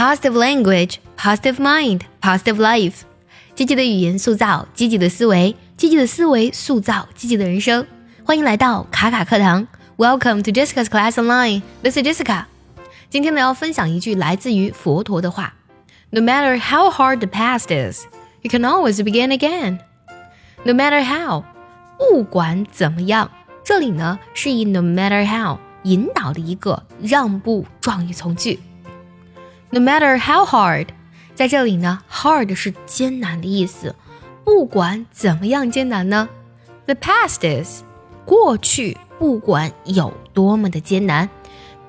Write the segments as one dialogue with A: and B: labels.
A: Positive language, positive mind, positive life。积极的语言塑造积极的思维，积极的思维塑造积极的人生。欢迎来到卡卡课堂，Welcome to Jessica's Class Online。This is Jessica。今天呢要分享一句来自于佛陀的话：No matter how hard the past is, you can always begin again. No matter how，不管怎么样，这里呢是以 No matter how 引导的一个让步状语从句。 No matter how hard，在这里呢，hard 是艰难的意思。不管怎么样艰难呢，the past is 过去，不管有多么的艰难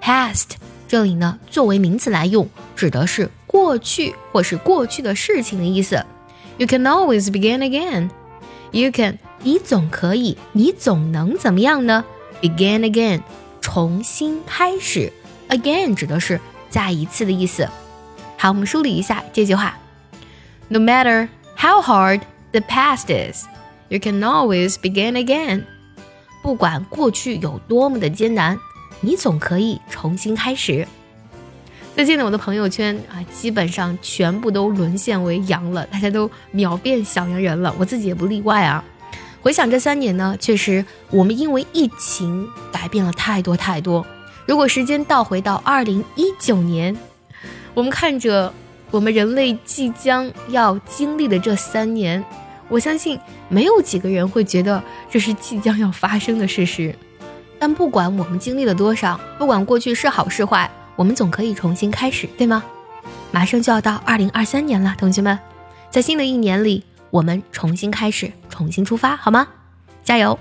A: ，past 这里呢作为名词来用，指的是过去或是过去的事情的意思。You can always begin again. You can，你总可以，你总能怎么样呢？Begin again，重新开始。Again 指的是。再一次的意思。好，我们梳理一下这句话：No matter how hard the past is, you can always begin again。不管过去有多么的艰难，你总可以重新开始。最近呢，我的朋友圈啊，基本上全部都沦陷为羊了，大家都秒变小羊人了，我自己也不例外啊。回想这三年呢，确实我们因为疫情改变了太多太多。如果时间倒回到二零一九年，我们看着我们人类即将要经历的这三年，我相信没有几个人会觉得这是即将要发生的事实。但不管我们经历了多少，不管过去是好是坏，我们总可以重新开始，对吗？马上就要到二零二三年了，同学们，在新的一年里，我们重新开始，重新出发，好吗？加油！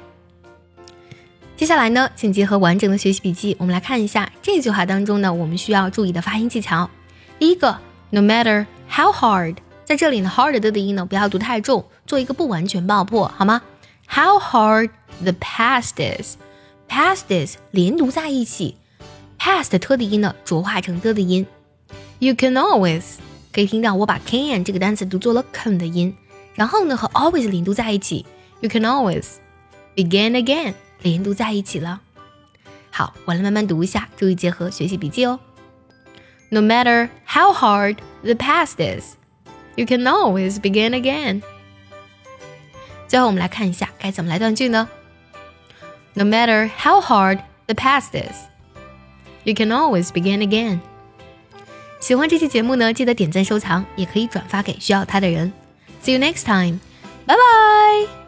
A: 接下来呢，请结合完整的学习笔记，我们来看一下这句话当中呢，我们需要注意的发音技巧。第一个，no matter how hard，在这里呢，hard 的的音呢不要读太重，做一个不完全爆破，好吗？How hard the past is，past is 连读在一起，past 特的音呢浊化成的的音。You can always 可以听到我把 can 这个单词读作了 can 的音，然后呢和 always 连读在一起，You can always begin again。连读在一起了。好，我来慢慢读一下，注意结合学习笔记哦。No matter how hard the past is, you can always begin again。最后，我们来看一下该怎么来断句呢？No matter how hard the past is, you can always begin again。喜欢这期节目呢，记得点赞收藏，也可以转发给需要它的人。See you next time. Bye bye.